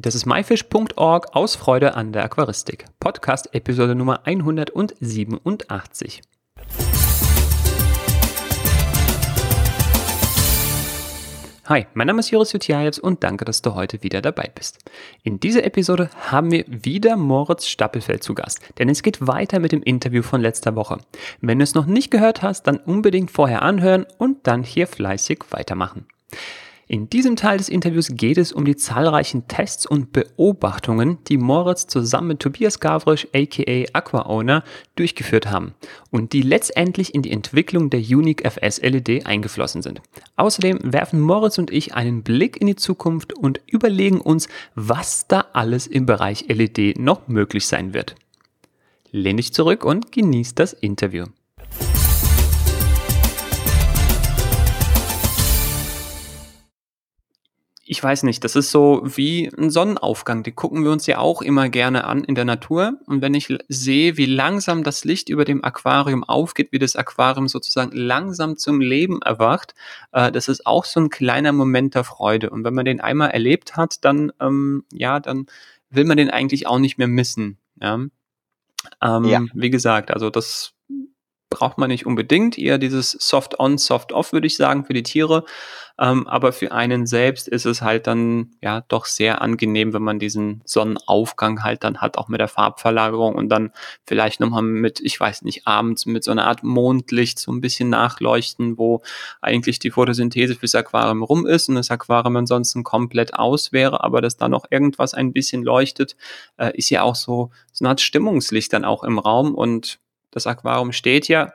Das ist myfish.org aus Freude an der Aquaristik. Podcast Episode Nummer 187. Hi, mein Name ist Joris Jutjajews und danke, dass du heute wieder dabei bist. In dieser Episode haben wir wieder Moritz Stappelfeld zu Gast, denn es geht weiter mit dem Interview von letzter Woche. Wenn du es noch nicht gehört hast, dann unbedingt vorher anhören und dann hier fleißig weitermachen. In diesem Teil des Interviews geht es um die zahlreichen Tests und Beobachtungen, die Moritz zusammen mit Tobias Gavrisch aka Aqua Owner durchgeführt haben und die letztendlich in die Entwicklung der Unique FS LED eingeflossen sind. Außerdem werfen Moritz und ich einen Blick in die Zukunft und überlegen uns, was da alles im Bereich LED noch möglich sein wird. Lehn dich zurück und genieß das Interview. Ich weiß nicht, das ist so wie ein Sonnenaufgang. Die gucken wir uns ja auch immer gerne an in der Natur. Und wenn ich sehe, wie langsam das Licht über dem Aquarium aufgeht, wie das Aquarium sozusagen langsam zum Leben erwacht, äh, das ist auch so ein kleiner Moment der Freude. Und wenn man den einmal erlebt hat, dann, ähm, ja, dann will man den eigentlich auch nicht mehr missen. Ja. Ähm, ja. Wie gesagt, also das braucht man nicht unbedingt, eher dieses Soft-on, Soft-off, würde ich sagen, für die Tiere. Ähm, aber für einen selbst ist es halt dann ja doch sehr angenehm, wenn man diesen Sonnenaufgang halt dann hat, auch mit der Farbverlagerung und dann vielleicht nochmal mit, ich weiß nicht, abends mit so einer Art Mondlicht so ein bisschen nachleuchten, wo eigentlich die Photosynthese fürs Aquarium rum ist und das Aquarium ansonsten komplett aus wäre, aber dass da noch irgendwas ein bisschen leuchtet, äh, ist ja auch so, so eine Art Stimmungslicht dann auch im Raum und das Aquarium steht ja.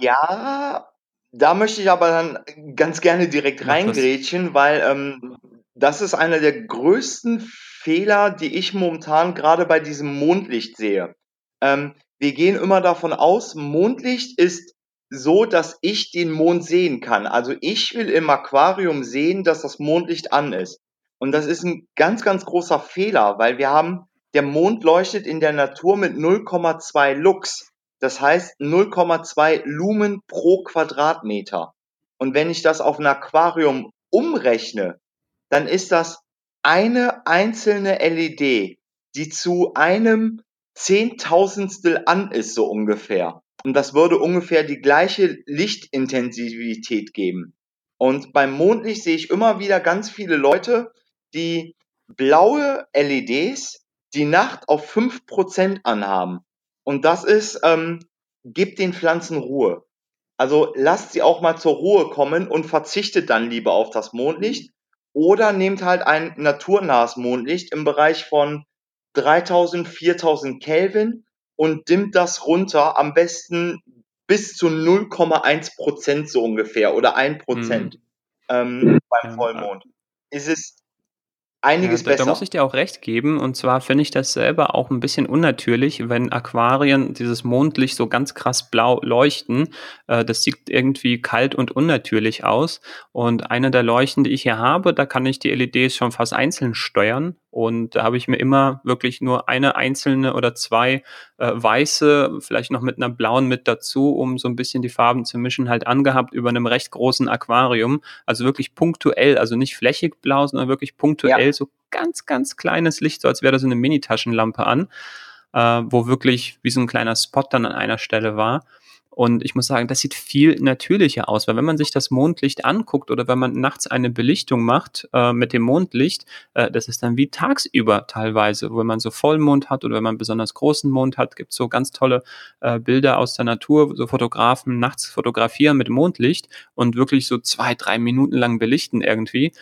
Ja, da möchte ich aber dann ganz gerne direkt reingrätschen, weil ähm, das ist einer der größten Fehler, die ich momentan gerade bei diesem Mondlicht sehe. Ähm, wir gehen immer davon aus, Mondlicht ist so, dass ich den Mond sehen kann. Also ich will im Aquarium sehen, dass das Mondlicht an ist. Und das ist ein ganz, ganz großer Fehler, weil wir haben der Mond leuchtet in der Natur mit 0,2 Lux. Das heißt 0,2 Lumen pro Quadratmeter. Und wenn ich das auf ein Aquarium umrechne, dann ist das eine einzelne LED, die zu einem Zehntausendstel an ist, so ungefähr. Und das würde ungefähr die gleiche Lichtintensivität geben. Und beim Mondlicht sehe ich immer wieder ganz viele Leute, die blaue LEDs die Nacht auf fünf Prozent anhaben. Und das ist, ähm, gibt den Pflanzen Ruhe. Also lasst sie auch mal zur Ruhe kommen und verzichtet dann lieber auf das Mondlicht oder nehmt halt ein naturnahes Mondlicht im Bereich von 3000, 4000 Kelvin und dimmt das runter, am besten bis zu 0,1 Prozent so ungefähr oder 1 Prozent mhm. ähm, beim Vollmond. Ist es einiges ja, da, besser. Da muss ich dir auch recht geben. Und zwar finde ich das selber auch ein bisschen unnatürlich, wenn Aquarien dieses Mondlicht so ganz krass blau leuchten. Äh, das sieht irgendwie kalt und unnatürlich aus. Und eine der Leuchten, die ich hier habe, da kann ich die LEDs schon fast einzeln steuern. Und da habe ich mir immer wirklich nur eine einzelne oder zwei äh, weiße, vielleicht noch mit einer blauen mit dazu, um so ein bisschen die Farben zu mischen, halt angehabt über einem recht großen Aquarium. Also wirklich punktuell, also nicht flächig blau, sondern wirklich punktuell ja. So ganz, ganz kleines Licht, so als wäre da so eine Mini-Taschenlampe an, äh, wo wirklich wie so ein kleiner Spot dann an einer Stelle war. Und ich muss sagen, das sieht viel natürlicher aus, weil wenn man sich das Mondlicht anguckt oder wenn man nachts eine Belichtung macht äh, mit dem Mondlicht, äh, das ist dann wie tagsüber teilweise, wenn man so Vollmond hat oder wenn man besonders großen Mond hat, gibt es so ganz tolle äh, Bilder aus der Natur, so Fotografen nachts fotografieren mit Mondlicht und wirklich so zwei, drei Minuten lang belichten irgendwie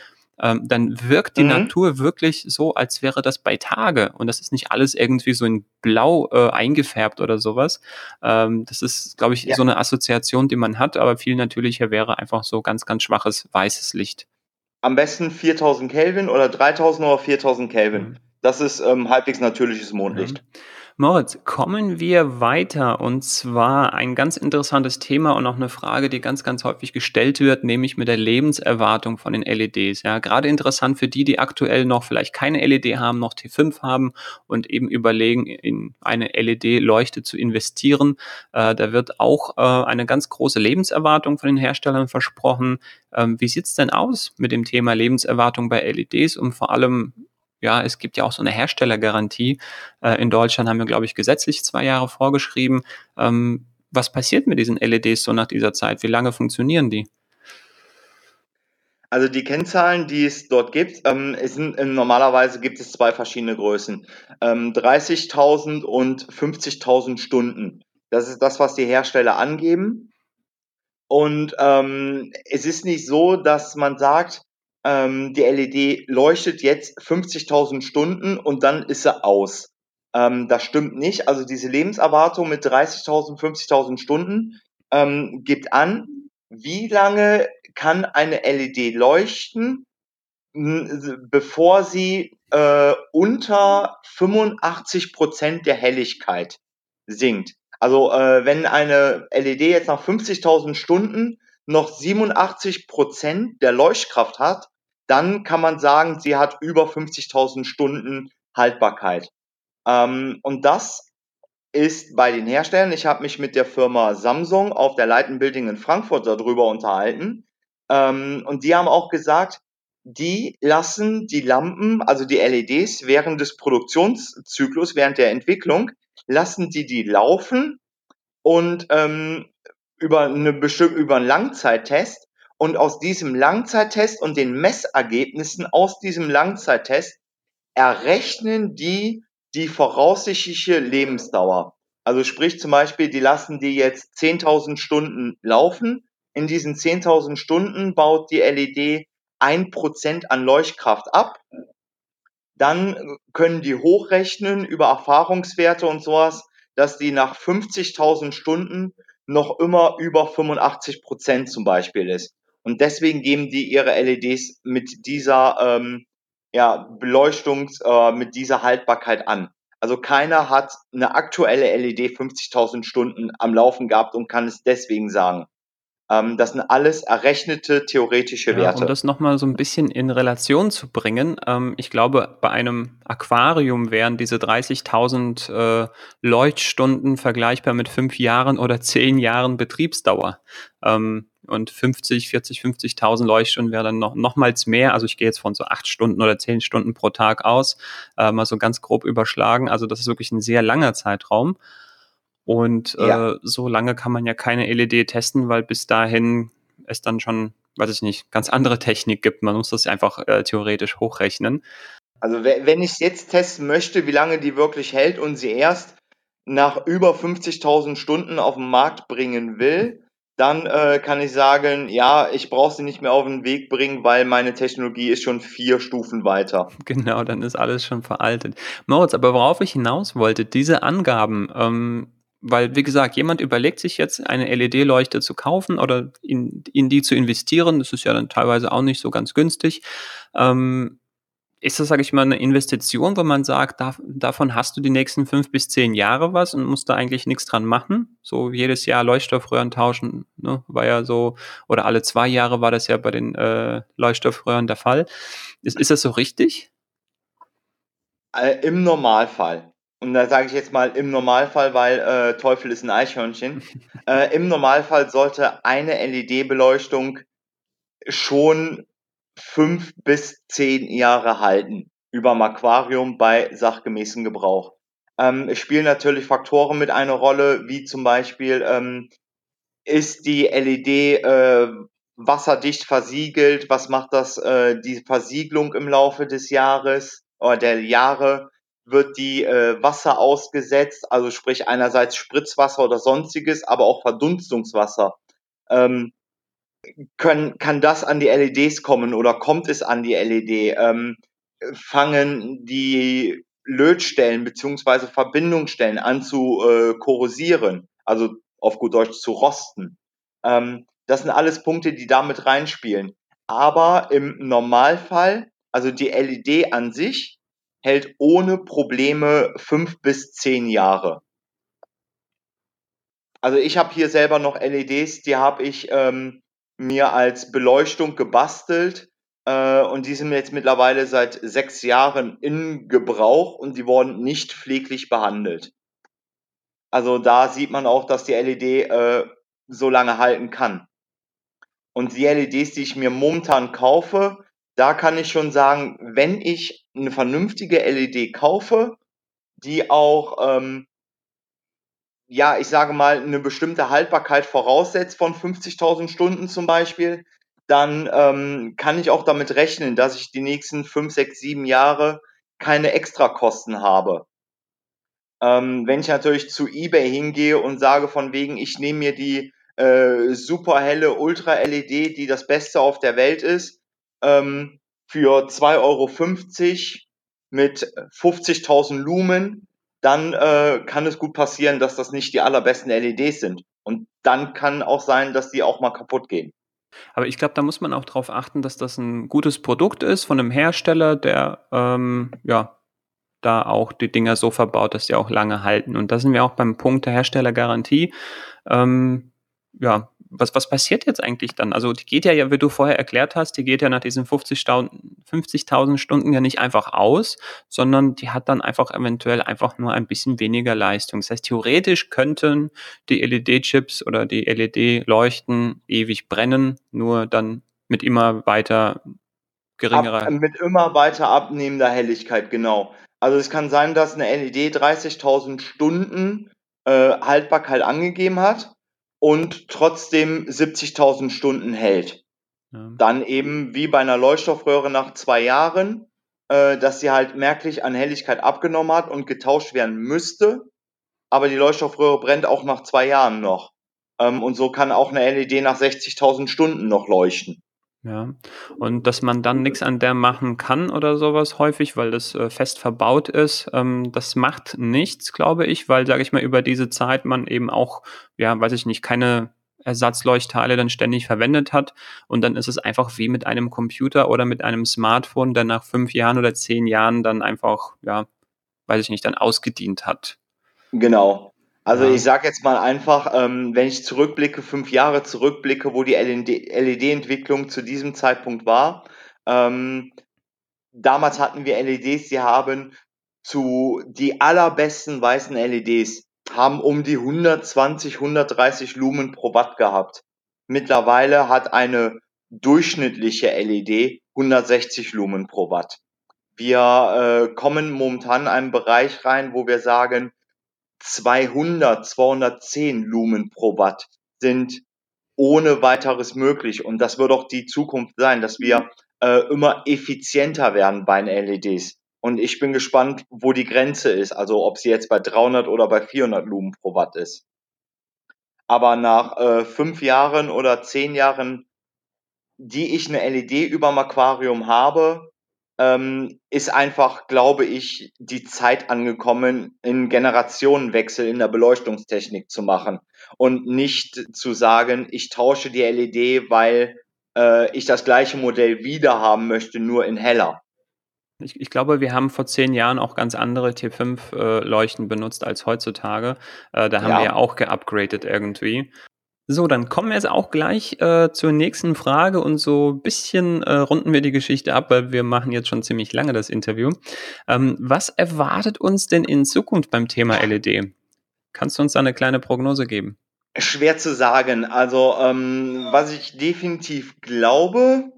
ähm, dann wirkt die mhm. Natur wirklich so, als wäre das bei Tage. Und das ist nicht alles irgendwie so in Blau äh, eingefärbt oder sowas. Ähm, das ist, glaube ich, ja. so eine Assoziation, die man hat, aber viel natürlicher wäre einfach so ganz, ganz schwaches weißes Licht. Am besten 4000 Kelvin oder 3000 oder 4000 Kelvin. Mhm. Das ist ähm, halbwegs natürliches Mondlicht. Mhm. Moritz, kommen wir weiter und zwar ein ganz interessantes Thema und auch eine Frage, die ganz, ganz häufig gestellt wird, nämlich mit der Lebenserwartung von den LEDs. Ja, gerade interessant für die, die aktuell noch vielleicht keine LED haben, noch T5 haben und eben überlegen, in eine LED-Leuchte zu investieren. Äh, da wird auch äh, eine ganz große Lebenserwartung von den Herstellern versprochen. Ähm, wie sieht's denn aus mit dem Thema Lebenserwartung bei LEDs und vor allem ja, es gibt ja auch so eine Herstellergarantie. Äh, in Deutschland haben wir, glaube ich, gesetzlich zwei Jahre vorgeschrieben. Ähm, was passiert mit diesen LEDs so nach dieser Zeit? Wie lange funktionieren die? Also die Kennzahlen, die es dort gibt, ähm, sind, äh, normalerweise gibt es zwei verschiedene Größen. Ähm, 30.000 und 50.000 Stunden. Das ist das, was die Hersteller angeben. Und ähm, es ist nicht so, dass man sagt, ähm, die LED leuchtet jetzt 50.000 Stunden und dann ist sie aus. Ähm, das stimmt nicht. Also diese Lebenserwartung mit 30.000, 50.000 Stunden ähm, gibt an, wie lange kann eine LED leuchten, bevor sie äh, unter 85 Prozent der Helligkeit sinkt. Also äh, wenn eine LED jetzt nach 50.000 Stunden noch 87 Prozent der Leuchtkraft hat, dann kann man sagen, sie hat über 50.000 Stunden Haltbarkeit. Ähm, und das ist bei den Herstellern, ich habe mich mit der Firma Samsung auf der Light Building in Frankfurt darüber unterhalten. Ähm, und die haben auch gesagt, die lassen die Lampen, also die LEDs, während des Produktionszyklus, während der Entwicklung, lassen die die laufen und ähm, über eine über einen Langzeittest und aus diesem Langzeittest und den Messergebnissen aus diesem Langzeittest errechnen die die voraussichtliche Lebensdauer. Also sprich zum Beispiel, die lassen die jetzt 10.000 Stunden laufen. In diesen 10.000 Stunden baut die LED ein Prozent an Leuchtkraft ab. Dann können die hochrechnen über Erfahrungswerte und sowas, dass die nach 50.000 Stunden noch immer über 85 Prozent zum Beispiel ist. Und deswegen geben die ihre LEDs mit dieser ähm, ja, Beleuchtungs, äh, mit dieser Haltbarkeit an. Also keiner hat eine aktuelle LED 50.000 Stunden am Laufen gehabt und kann es deswegen sagen. Ähm, das sind alles errechnete theoretische ja, Werte. Um das nochmal so ein bisschen in Relation zu bringen, ähm, ich glaube, bei einem Aquarium wären diese 30.000 äh, Leuchtstunden vergleichbar mit fünf Jahren oder zehn Jahren Betriebsdauer. Ähm, und 50, 40, 50.000 Leuchtstunden wäre dann noch nochmals mehr. Also ich gehe jetzt von so acht Stunden oder zehn Stunden pro Tag aus, äh, mal so ganz grob überschlagen. Also das ist wirklich ein sehr langer Zeitraum. Und ja. äh, so lange kann man ja keine LED testen, weil bis dahin es dann schon, weiß ich nicht, ganz andere Technik gibt. Man muss das einfach äh, theoretisch hochrechnen. Also wenn ich es jetzt testen möchte, wie lange die wirklich hält und sie erst nach über 50.000 Stunden auf den Markt bringen will, dann äh, kann ich sagen, ja, ich brauche sie nicht mehr auf den Weg bringen, weil meine Technologie ist schon vier Stufen weiter. Genau, dann ist alles schon veraltet. Moritz, aber worauf ich hinaus wollte, diese Angaben, ähm, weil, wie gesagt, jemand überlegt sich jetzt, eine LED-Leuchte zu kaufen oder in, in die zu investieren. Das ist ja dann teilweise auch nicht so ganz günstig. Ähm, ist das, sage ich mal, eine Investition, wo man sagt, da, davon hast du die nächsten fünf bis zehn Jahre was und musst da eigentlich nichts dran machen? So jedes Jahr Leuchtstoffröhren tauschen, ne, war ja so, oder alle zwei Jahre war das ja bei den äh, Leuchtstoffröhren der Fall. Ist, ist das so richtig? Äh, Im Normalfall und da sage ich jetzt mal im Normalfall, weil äh, Teufel ist ein Eichhörnchen. äh, Im Normalfall sollte eine LED-Beleuchtung schon fünf bis zehn Jahre halten über dem Aquarium bei sachgemäßem Gebrauch. Ähm, es spielen natürlich Faktoren mit einer Rolle, wie zum Beispiel ähm, ist die LED äh, wasserdicht versiegelt, was macht das äh, die Versiegelung im Laufe des Jahres oder der Jahre? Wird die äh, Wasser ausgesetzt, also sprich einerseits Spritzwasser oder sonstiges, aber auch Verdunstungswasser. Ähm, können, kann das an die LEDs kommen oder kommt es an die LED? Ähm, fangen die Lötstellen beziehungsweise Verbindungsstellen an zu äh, korrosieren, also auf gut Deutsch zu rosten. Ähm, das sind alles Punkte, die damit reinspielen. Aber im Normalfall, also die LED an sich, hält ohne Probleme fünf bis zehn Jahre. Also ich habe hier selber noch LEDs, die habe ich ähm, mir als Beleuchtung gebastelt äh, und die sind jetzt mittlerweile seit sechs Jahren in Gebrauch und die wurden nicht pfleglich behandelt. Also da sieht man auch, dass die LED äh, so lange halten kann. Und die LEDs, die ich mir momentan kaufe, da kann ich schon sagen, wenn ich eine vernünftige LED kaufe, die auch, ähm, ja, ich sage mal, eine bestimmte Haltbarkeit voraussetzt von 50.000 Stunden zum Beispiel, dann ähm, kann ich auch damit rechnen, dass ich die nächsten 5, 6, 7 Jahre keine Extrakosten habe. Ähm, wenn ich natürlich zu eBay hingehe und sage von wegen, ich nehme mir die äh, super helle Ultra-LED, die das Beste auf der Welt ist, ähm, für 2,50 Euro mit 50.000 Lumen, dann äh, kann es gut passieren, dass das nicht die allerbesten LEDs sind. Und dann kann auch sein, dass die auch mal kaputt gehen. Aber ich glaube, da muss man auch darauf achten, dass das ein gutes Produkt ist von einem Hersteller, der ähm, ja da auch die Dinger so verbaut, dass die auch lange halten. Und da sind wir auch beim Punkt der Herstellergarantie. Ähm, ja, was, was passiert jetzt eigentlich dann? Also die geht ja, wie du vorher erklärt hast, die geht ja nach diesen 50.000 50 Stunden ja nicht einfach aus, sondern die hat dann einfach eventuell einfach nur ein bisschen weniger Leistung. Das heißt, theoretisch könnten die LED-Chips oder die LED-Leuchten ewig brennen, nur dann mit immer weiter geringerer. Ab, mit immer weiter abnehmender Helligkeit, genau. Also es kann sein, dass eine LED 30.000 Stunden äh, Haltbarkeit angegeben hat und trotzdem 70.000 Stunden hält. Ja. Dann eben wie bei einer Leuchtstoffröhre nach zwei Jahren, äh, dass sie halt merklich an Helligkeit abgenommen hat und getauscht werden müsste. Aber die Leuchtstoffröhre brennt auch nach zwei Jahren noch. Ähm, und so kann auch eine LED nach 60.000 Stunden noch leuchten. Ja, und dass man dann nichts an der machen kann oder sowas häufig, weil das äh, fest verbaut ist, ähm, das macht nichts, glaube ich, weil, sage ich mal, über diese Zeit man eben auch, ja, weiß ich nicht, keine Ersatzleuchtteile dann ständig verwendet hat. Und dann ist es einfach wie mit einem Computer oder mit einem Smartphone, der nach fünf Jahren oder zehn Jahren dann einfach, ja, weiß ich nicht, dann ausgedient hat. Genau. Also ja. ich sage jetzt mal einfach, ähm, wenn ich zurückblicke, fünf Jahre zurückblicke, wo die LED-Entwicklung zu diesem Zeitpunkt war. Ähm, damals hatten wir LEDs, die haben zu die allerbesten weißen LEDs haben um die 120, 130 Lumen pro Watt gehabt. Mittlerweile hat eine durchschnittliche LED 160 Lumen pro Watt. Wir äh, kommen momentan in einen Bereich rein, wo wir sagen, 200, 210 Lumen pro Watt sind ohne weiteres möglich. Und das wird auch die Zukunft sein, dass wir äh, immer effizienter werden bei den LEDs. Und ich bin gespannt, wo die Grenze ist. Also ob sie jetzt bei 300 oder bei 400 Lumen pro Watt ist. Aber nach äh, fünf Jahren oder zehn Jahren, die ich eine LED überm Aquarium habe, ähm, ist einfach, glaube ich, die Zeit angekommen, einen Generationenwechsel in der Beleuchtungstechnik zu machen und nicht zu sagen, ich tausche die LED, weil äh, ich das gleiche Modell wieder haben möchte, nur in heller. Ich, ich, glaube, wir haben vor zehn Jahren auch ganz andere T5-Leuchten äh, benutzt als heutzutage. Äh, da haben ja. wir ja auch geupgradet irgendwie. So, dann kommen wir jetzt auch gleich äh, zur nächsten Frage und so ein bisschen äh, runden wir die Geschichte ab, weil wir machen jetzt schon ziemlich lange das Interview. Ähm, was erwartet uns denn in Zukunft beim Thema LED? Kannst du uns da eine kleine Prognose geben? Schwer zu sagen. Also, ähm, was ich definitiv glaube,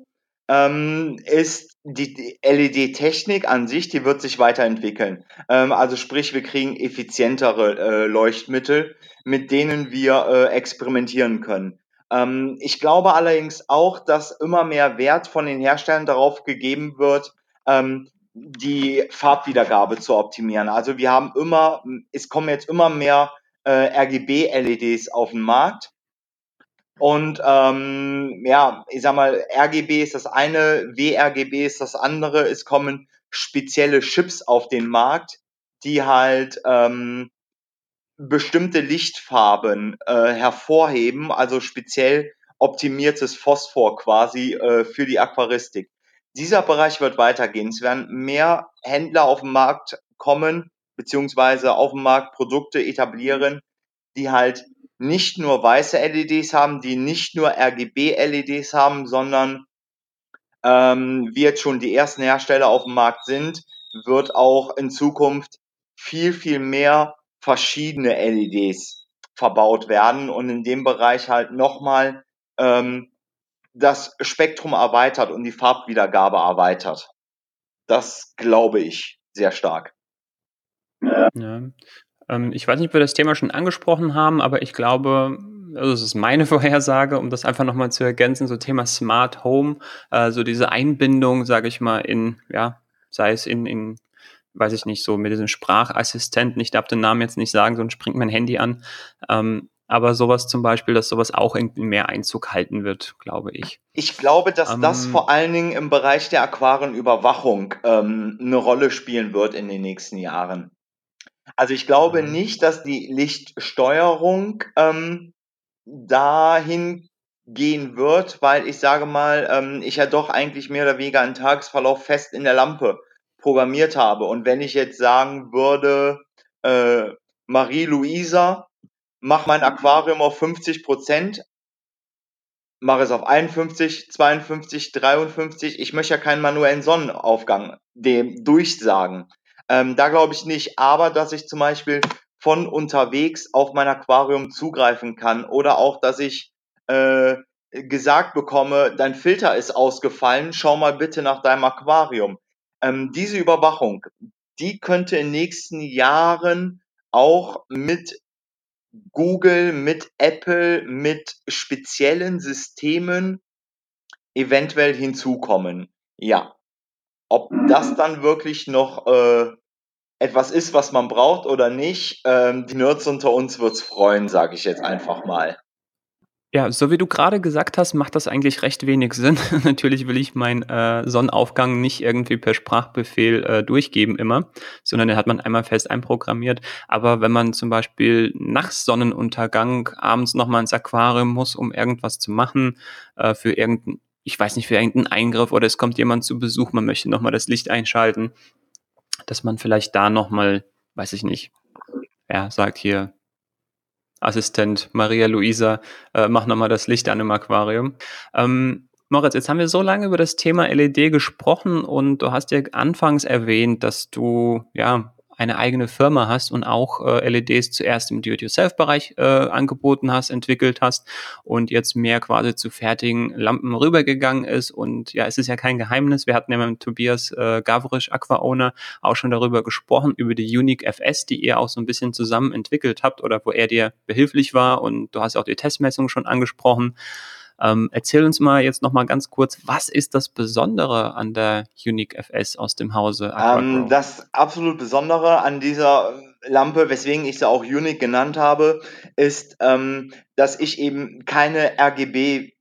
ähm, ist die LED-Technik an sich, die wird sich weiterentwickeln. Ähm, also sprich, wir kriegen effizientere äh, Leuchtmittel, mit denen wir äh, experimentieren können. Ähm, ich glaube allerdings auch, dass immer mehr Wert von den Herstellern darauf gegeben wird, ähm, die Farbwiedergabe zu optimieren. Also wir haben immer, es kommen jetzt immer mehr äh, RGB-LEDs auf den Markt und ähm, ja, ich sag mal, RGB ist das eine, WRGB ist das andere. Es kommen spezielle Chips auf den Markt, die halt ähm, bestimmte Lichtfarben äh, hervorheben, also speziell optimiertes Phosphor quasi äh, für die Aquaristik. Dieser Bereich wird weitergehen. Es werden mehr Händler auf den Markt kommen, beziehungsweise auf dem Markt Produkte etablieren, die halt nicht nur weiße LEDs haben, die nicht nur RGB-LEDs haben, sondern ähm, wie jetzt schon die ersten Hersteller auf dem Markt sind, wird auch in Zukunft viel, viel mehr verschiedene LEDs verbaut werden und in dem Bereich halt nochmal ähm, das Spektrum erweitert und die Farbwiedergabe erweitert. Das glaube ich sehr stark. Ja. Ähm, ich weiß nicht, ob wir das Thema schon angesprochen haben, aber ich glaube, also das ist meine Vorhersage, um das einfach nochmal zu ergänzen, so Thema Smart Home, äh, so diese Einbindung, sage ich mal, in, ja, sei es in, in, weiß ich nicht, so mit diesem Sprachassistenten, ich darf den Namen jetzt nicht sagen, sonst springt mein Handy an. Ähm, aber sowas zum Beispiel, dass sowas auch irgendwie mehr Einzug halten wird, glaube ich. Ich glaube, dass ähm, das vor allen Dingen im Bereich der Aquarienüberwachung ähm, eine Rolle spielen wird in den nächsten Jahren. Also ich glaube mhm. nicht, dass die Lichtsteuerung ähm, dahin gehen wird, weil ich sage mal, ähm, ich ja doch eigentlich mehr oder weniger einen Tagesverlauf fest in der Lampe programmiert habe. Und wenn ich jetzt sagen würde, äh, Marie-Louisa, mach mein Aquarium auf 50 Prozent, mache es auf 51, 52, 53. Ich möchte ja keinen manuellen Sonnenaufgang dem durchsagen. Ähm, da glaube ich nicht, aber dass ich zum Beispiel von unterwegs auf mein Aquarium zugreifen kann oder auch, dass ich äh, gesagt bekomme, dein Filter ist ausgefallen, schau mal bitte nach deinem Aquarium. Ähm, diese Überwachung, die könnte in nächsten Jahren auch mit Google, mit Apple, mit speziellen Systemen eventuell hinzukommen. Ja. Ob das dann wirklich noch äh, etwas ist, was man braucht oder nicht, ähm, die Nerds unter uns wird's freuen, sage ich jetzt einfach mal. Ja, so wie du gerade gesagt hast, macht das eigentlich recht wenig Sinn. Natürlich will ich meinen äh, Sonnenaufgang nicht irgendwie per Sprachbefehl äh, durchgeben immer, sondern den hat man einmal fest einprogrammiert. Aber wenn man zum Beispiel nach Sonnenuntergang abends nochmal ins Aquarium muss, um irgendwas zu machen, äh, für irgendein, ich weiß nicht, für irgendeinen Eingriff oder es kommt jemand zu Besuch, man möchte nochmal das Licht einschalten, dass man vielleicht da nochmal, weiß ich nicht, ja, sagt hier, Assistent Maria Luisa, äh, mach nochmal das Licht an im Aquarium. Ähm, Moritz, jetzt haben wir so lange über das Thema LED gesprochen und du hast ja anfangs erwähnt, dass du ja eine eigene Firma hast und auch äh, LEDs zuerst im Do-it-yourself-Bereich äh, angeboten hast, entwickelt hast und jetzt mehr quasi zu fertigen Lampen rübergegangen ist. Und ja, es ist ja kein Geheimnis. Wir hatten ja mit Tobias äh, Gavrisch, Aqua Owner, auch schon darüber gesprochen, über die Unique FS, die ihr auch so ein bisschen zusammen entwickelt habt oder wo er dir behilflich war. Und du hast auch die Testmessung schon angesprochen. Ähm, erzähl uns mal jetzt noch mal ganz kurz, was ist das Besondere an der Unique FS aus dem Hause ähm, Das absolut Besondere an dieser Lampe, weswegen ich sie auch Unique genannt habe, ist, ähm, dass ich eben keine RGB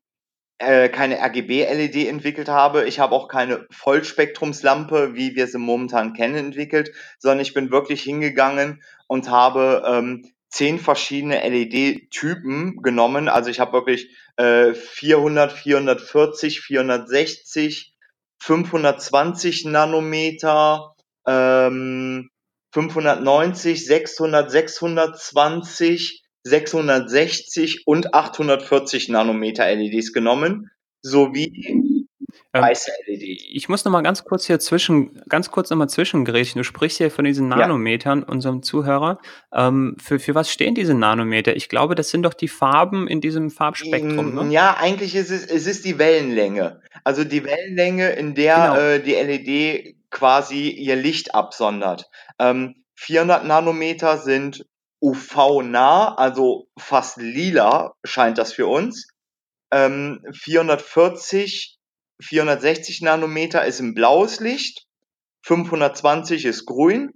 äh, keine RGB-LED entwickelt habe. Ich habe auch keine Vollspektrumslampe, wie wir sie momentan kennen, entwickelt, sondern ich bin wirklich hingegangen und habe ähm, zehn verschiedene LED-Typen genommen. Also ich habe wirklich äh, 400, 440, 460, 520 Nanometer, ähm, 590, 600, 620, 660 und 840 Nanometer LEDs genommen, sowie ähm, weiße LED. Ich muss noch mal ganz kurz hier zwischen, ganz kurz noch mal zwischengrätschen. Du sprichst hier von diesen Nanometern, ja. unserem Zuhörer. Ähm, für, für was stehen diese Nanometer? Ich glaube, das sind doch die Farben in diesem Farbspektrum, ne? Ja, eigentlich ist es, es ist die Wellenlänge. Also die Wellenlänge, in der genau. äh, die LED quasi ihr Licht absondert. Ähm, 400 Nanometer sind UV-nah, also fast lila scheint das für uns. Ähm, 440 460 Nanometer ist ein blaues Licht, 520 ist grün,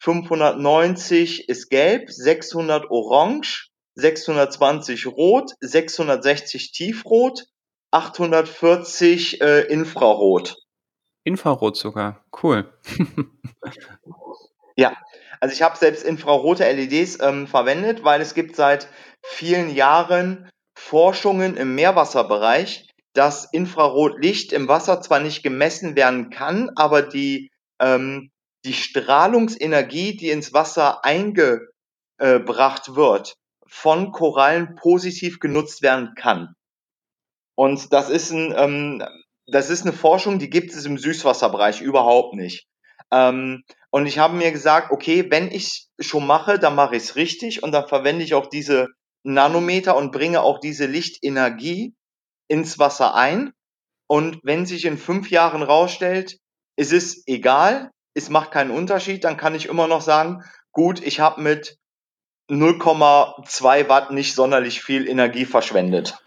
590 ist gelb, 600 orange, 620 rot, 660 tiefrot, 840 äh, Infrarot. Infrarot sogar, cool. ja, also ich habe selbst infrarote LEDs ähm, verwendet, weil es gibt seit vielen Jahren Forschungen im Meerwasserbereich, dass Infrarotlicht im Wasser zwar nicht gemessen werden kann, aber die, ähm, die Strahlungsenergie, die ins Wasser eingebracht wird, von Korallen positiv genutzt werden kann. Und das ist, ein, ähm, das ist eine Forschung, die gibt es im Süßwasserbereich überhaupt nicht. Ähm, und ich habe mir gesagt, okay, wenn ich schon mache, dann mache ich es richtig und dann verwende ich auch diese Nanometer und bringe auch diese Lichtenergie ins Wasser ein. Und wenn sich in fünf Jahren rausstellt, ist es egal, es macht keinen Unterschied, dann kann ich immer noch sagen, gut, ich habe mit 0,2 Watt nicht sonderlich viel Energie verschwendet.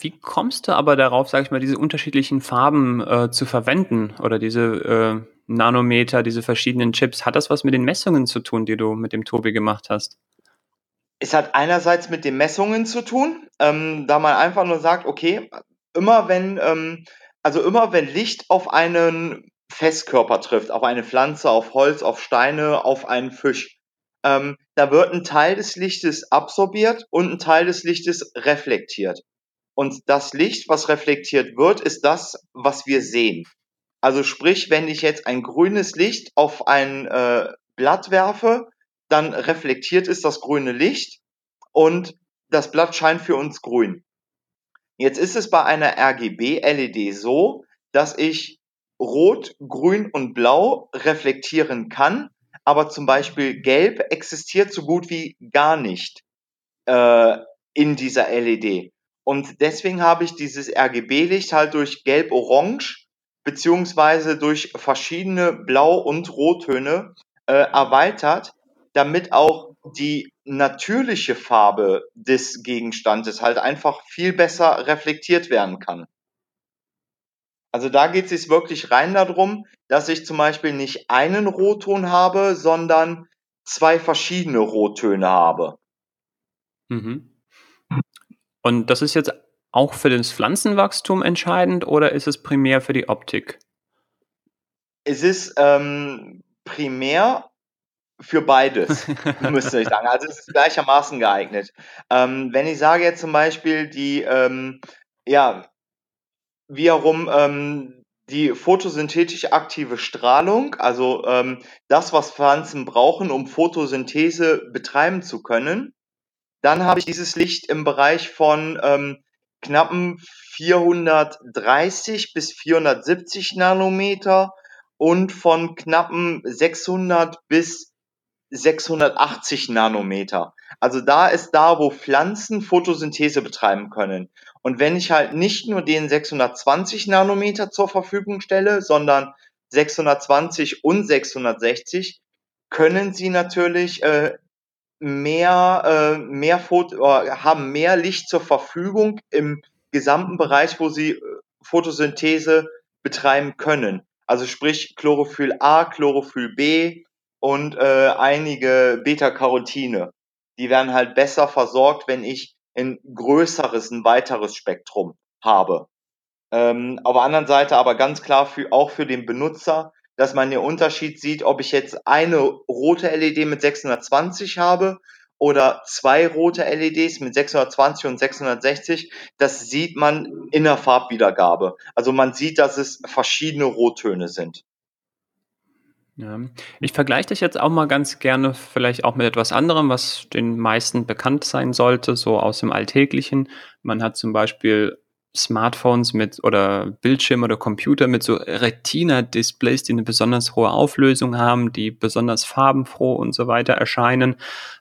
Wie kommst du aber darauf, sag ich mal, diese unterschiedlichen Farben äh, zu verwenden oder diese äh, Nanometer, diese verschiedenen Chips? Hat das was mit den Messungen zu tun, die du mit dem Tobi gemacht hast? Es hat einerseits mit den Messungen zu tun, ähm, da man einfach nur sagt, okay, immer wenn, ähm, also immer wenn Licht auf einen Festkörper trifft, auf eine Pflanze, auf Holz, auf Steine, auf einen Fisch, ähm, da wird ein Teil des Lichtes absorbiert und ein Teil des Lichtes reflektiert. Und das Licht, was reflektiert wird, ist das, was wir sehen. Also sprich, wenn ich jetzt ein grünes Licht auf ein äh, Blatt werfe, dann reflektiert es das grüne Licht und das Blatt scheint für uns grün. Jetzt ist es bei einer RGB-LED so, dass ich Rot, Grün und Blau reflektieren kann, aber zum Beispiel Gelb existiert so gut wie gar nicht äh, in dieser LED. Und deswegen habe ich dieses RGB-Licht halt durch Gelb-Orange beziehungsweise durch verschiedene Blau- und Rottöne äh, erweitert, damit auch die natürliche Farbe des Gegenstandes halt einfach viel besser reflektiert werden kann. Also da geht es wirklich rein darum, dass ich zum Beispiel nicht einen Rotton habe, sondern zwei verschiedene Rottöne habe. Mhm. Und das ist jetzt auch für das Pflanzenwachstum entscheidend oder ist es primär für die Optik? Es ist ähm, primär für beides, müsste ich sagen. Also es ist gleichermaßen geeignet. Ähm, wenn ich sage jetzt zum Beispiel die, ähm, ja, wiederum ähm, die photosynthetisch aktive Strahlung, also ähm, das, was Pflanzen brauchen, um Photosynthese betreiben zu können, dann habe ich dieses Licht im Bereich von ähm, knappen 430 bis 470 Nanometer und von knappen 600 bis 680 Nanometer. Also da ist da, wo Pflanzen Photosynthese betreiben können. Und wenn ich halt nicht nur den 620 Nanometer zur Verfügung stelle, sondern 620 und 660, können sie natürlich äh, mehr, äh, mehr Foto, äh, haben mehr Licht zur Verfügung im gesamten Bereich, wo sie äh, Photosynthese betreiben können. Also sprich Chlorophyll A, Chlorophyll B und äh, einige Beta-Carotine. Die werden halt besser versorgt, wenn ich ein größeres, ein weiteres Spektrum habe. Ähm, auf der anderen Seite aber ganz klar für, auch für den Benutzer dass man den Unterschied sieht, ob ich jetzt eine rote LED mit 620 habe oder zwei rote LEDs mit 620 und 660, das sieht man in der Farbwiedergabe. Also man sieht, dass es verschiedene Rottöne sind. Ja. Ich vergleiche das jetzt auch mal ganz gerne vielleicht auch mit etwas anderem, was den meisten bekannt sein sollte, so aus dem Alltäglichen. Man hat zum Beispiel Smartphones mit oder Bildschirme oder Computer mit so Retina-Displays, die eine besonders hohe Auflösung haben, die besonders farbenfroh und so weiter erscheinen,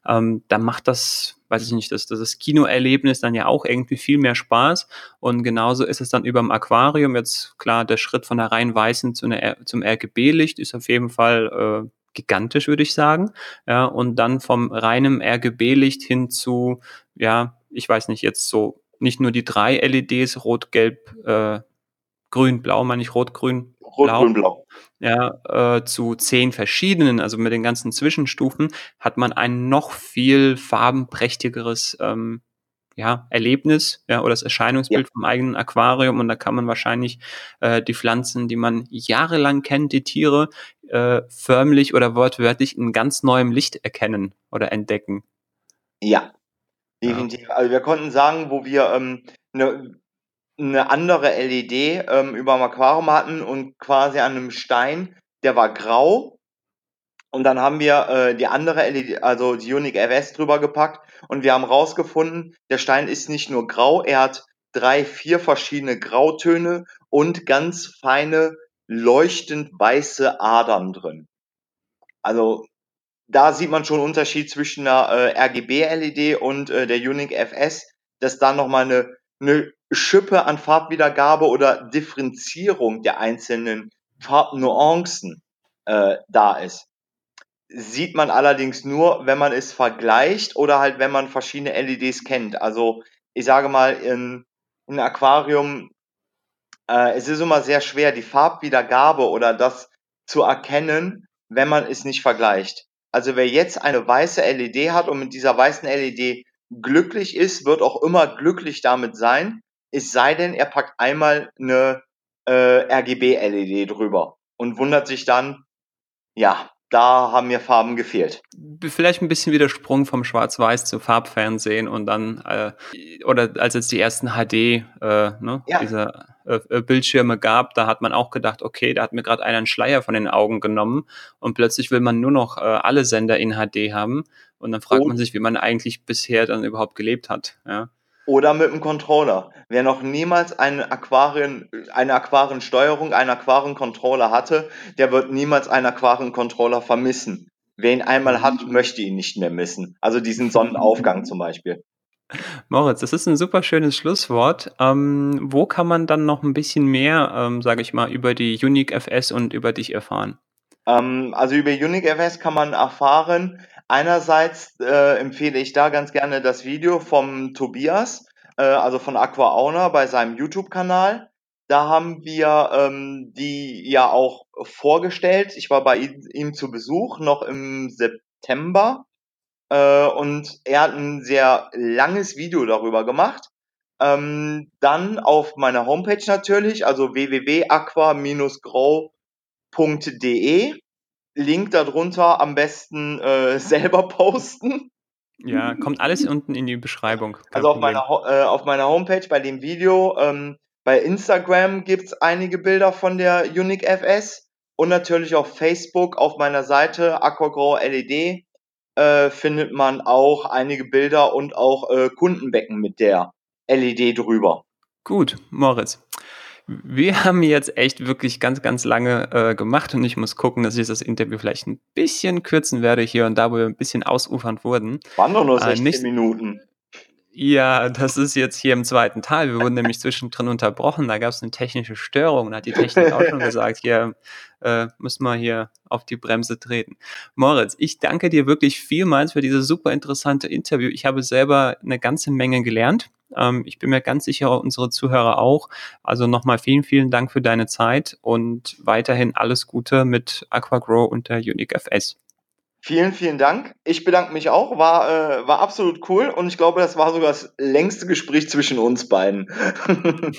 ähm, da macht das, weiß ich nicht, das, das Kinoerlebnis dann ja auch irgendwie viel mehr Spaß. Und genauso ist es dann über dem Aquarium. Jetzt klar, der Schritt von der rein weißen zu einer, zum RGB-Licht ist auf jeden Fall äh, gigantisch, würde ich sagen. Ja, und dann vom reinem RGB-Licht hin zu, ja, ich weiß nicht, jetzt so nicht nur die drei LEDs, rot, gelb, äh, grün, blau, meine ich rot, grün, rot, blau. Grün, blau. Ja, äh, zu zehn verschiedenen, also mit den ganzen Zwischenstufen, hat man ein noch viel farbenprächtigeres ähm, ja, Erlebnis ja, oder das Erscheinungsbild ja. vom eigenen Aquarium und da kann man wahrscheinlich äh, die Pflanzen, die man jahrelang kennt, die Tiere, äh, förmlich oder wortwörtlich in ganz neuem Licht erkennen oder entdecken. Ja, Definitiv. Ja. Also wir konnten sagen, wo wir ähm, eine, eine andere LED ähm, über dem Aquarium hatten und quasi an einem Stein, der war grau. Und dann haben wir äh, die andere LED, also die Unique FS drüber gepackt und wir haben rausgefunden, der Stein ist nicht nur grau, er hat drei, vier verschiedene Grautöne und ganz feine, leuchtend weiße Adern drin. Also da sieht man schon einen Unterschied zwischen einer äh, RGB-LED und äh, der Unique FS, dass da nochmal eine, eine Schippe an Farbwiedergabe oder Differenzierung der einzelnen Farbnuancen äh, da ist. Sieht man allerdings nur, wenn man es vergleicht oder halt, wenn man verschiedene LEDs kennt. Also ich sage mal, in, in Aquarium, äh, es ist immer sehr schwer, die Farbwiedergabe oder das zu erkennen, wenn man es nicht vergleicht. Also wer jetzt eine weiße LED hat und mit dieser weißen LED glücklich ist, wird auch immer glücklich damit sein, es sei denn, er packt einmal eine äh, RGB-LED drüber und wundert sich dann, ja, da haben mir Farben gefehlt. Vielleicht ein bisschen wieder Sprung vom Schwarz-Weiß zu Farbfernsehen und dann, äh, oder als es die ersten HD, äh, ne, ja. diese äh, äh, Bildschirme gab, da hat man auch gedacht, okay, da hat mir gerade einer einen Schleier von den Augen genommen und plötzlich will man nur noch äh, alle Sender in HD haben und dann fragt und, man sich, wie man eigentlich bisher dann überhaupt gelebt hat. Ja. Oder mit dem Controller. Wer noch niemals eine Aquarien, eine Aquariensteuerung, einen Aquariencontroller hatte, der wird niemals einen Aquariencontroller vermissen. Wer ihn einmal hat, mhm. möchte ihn nicht mehr missen. Also diesen Sonnenaufgang zum Beispiel. Moritz, das ist ein super schönes Schlusswort. Ähm, wo kann man dann noch ein bisschen mehr, ähm, sage ich mal, über die Unique FS und über dich erfahren? Ähm, also über Unique FS kann man erfahren, Einerseits äh, empfehle ich da ganz gerne das Video vom Tobias, äh, also von Aquauna bei seinem YouTube-Kanal. Da haben wir ähm, die ja auch vorgestellt. Ich war bei ihm zu Besuch noch im September äh, und er hat ein sehr langes Video darüber gemacht. Ähm, dann auf meiner Homepage natürlich, also www.aqua-grow.de Link darunter am besten äh, selber posten. Ja, kommt alles unten in die Beschreibung. Also auf meiner, äh, auf meiner Homepage bei dem Video, ähm, bei Instagram gibt es einige Bilder von der Unique FS und natürlich auf Facebook auf meiner Seite Aquagrow LED äh, findet man auch einige Bilder und auch äh, Kundenbecken mit der LED drüber. Gut, Moritz. Wir haben jetzt echt wirklich ganz, ganz lange äh, gemacht und ich muss gucken, dass ich das Interview vielleicht ein bisschen kürzen werde hier und da, wo wir ein bisschen ausufernd wurden. Waren doch nur 16 äh, nicht, Minuten. Ja, das ist jetzt hier im zweiten Teil. Wir wurden nämlich zwischendrin unterbrochen. Da gab es eine technische Störung und hat die Technik auch schon gesagt, hier äh, müssen wir hier auf die Bremse treten. Moritz, ich danke dir wirklich vielmals für dieses super interessante Interview. Ich habe selber eine ganze Menge gelernt. Ähm, ich bin mir ganz sicher, unsere Zuhörer auch. Also nochmal vielen, vielen Dank für deine Zeit und weiterhin alles Gute mit AquaGrow und der Unique FS. Vielen, vielen Dank. Ich bedanke mich auch. War, äh, war absolut cool und ich glaube, das war sogar das längste Gespräch zwischen uns beiden.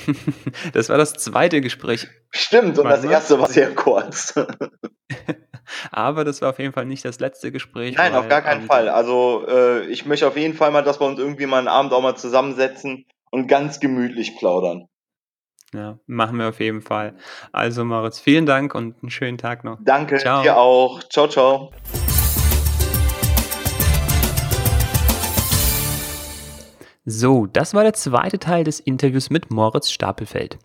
das war das zweite Gespräch. Stimmt, und das erste war sehr kurz. Aber das war auf jeden Fall nicht das letzte Gespräch. Nein, auf gar keinen ähm, Fall. Also äh, ich möchte auf jeden Fall mal, dass wir uns irgendwie mal einen Abend auch mal zusammensetzen und ganz gemütlich plaudern. Ja, machen wir auf jeden Fall. Also Moritz, vielen Dank und einen schönen Tag noch. Danke, ciao. dir auch. Ciao, ciao. So, das war der zweite Teil des Interviews mit Moritz Stapelfeld.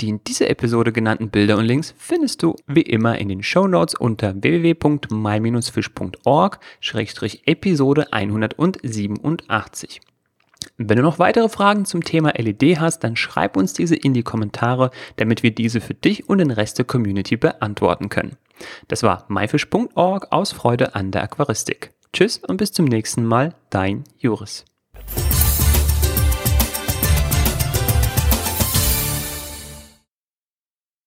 Die in dieser Episode genannten Bilder und Links findest du wie immer in den Show Notes unter www.my-fish.org-episode 187. Wenn du noch weitere Fragen zum Thema LED hast, dann schreib uns diese in die Kommentare, damit wir diese für dich und den Rest der Community beantworten können. Das war myfish.org aus Freude an der Aquaristik. Tschüss und bis zum nächsten Mal, dein Juris.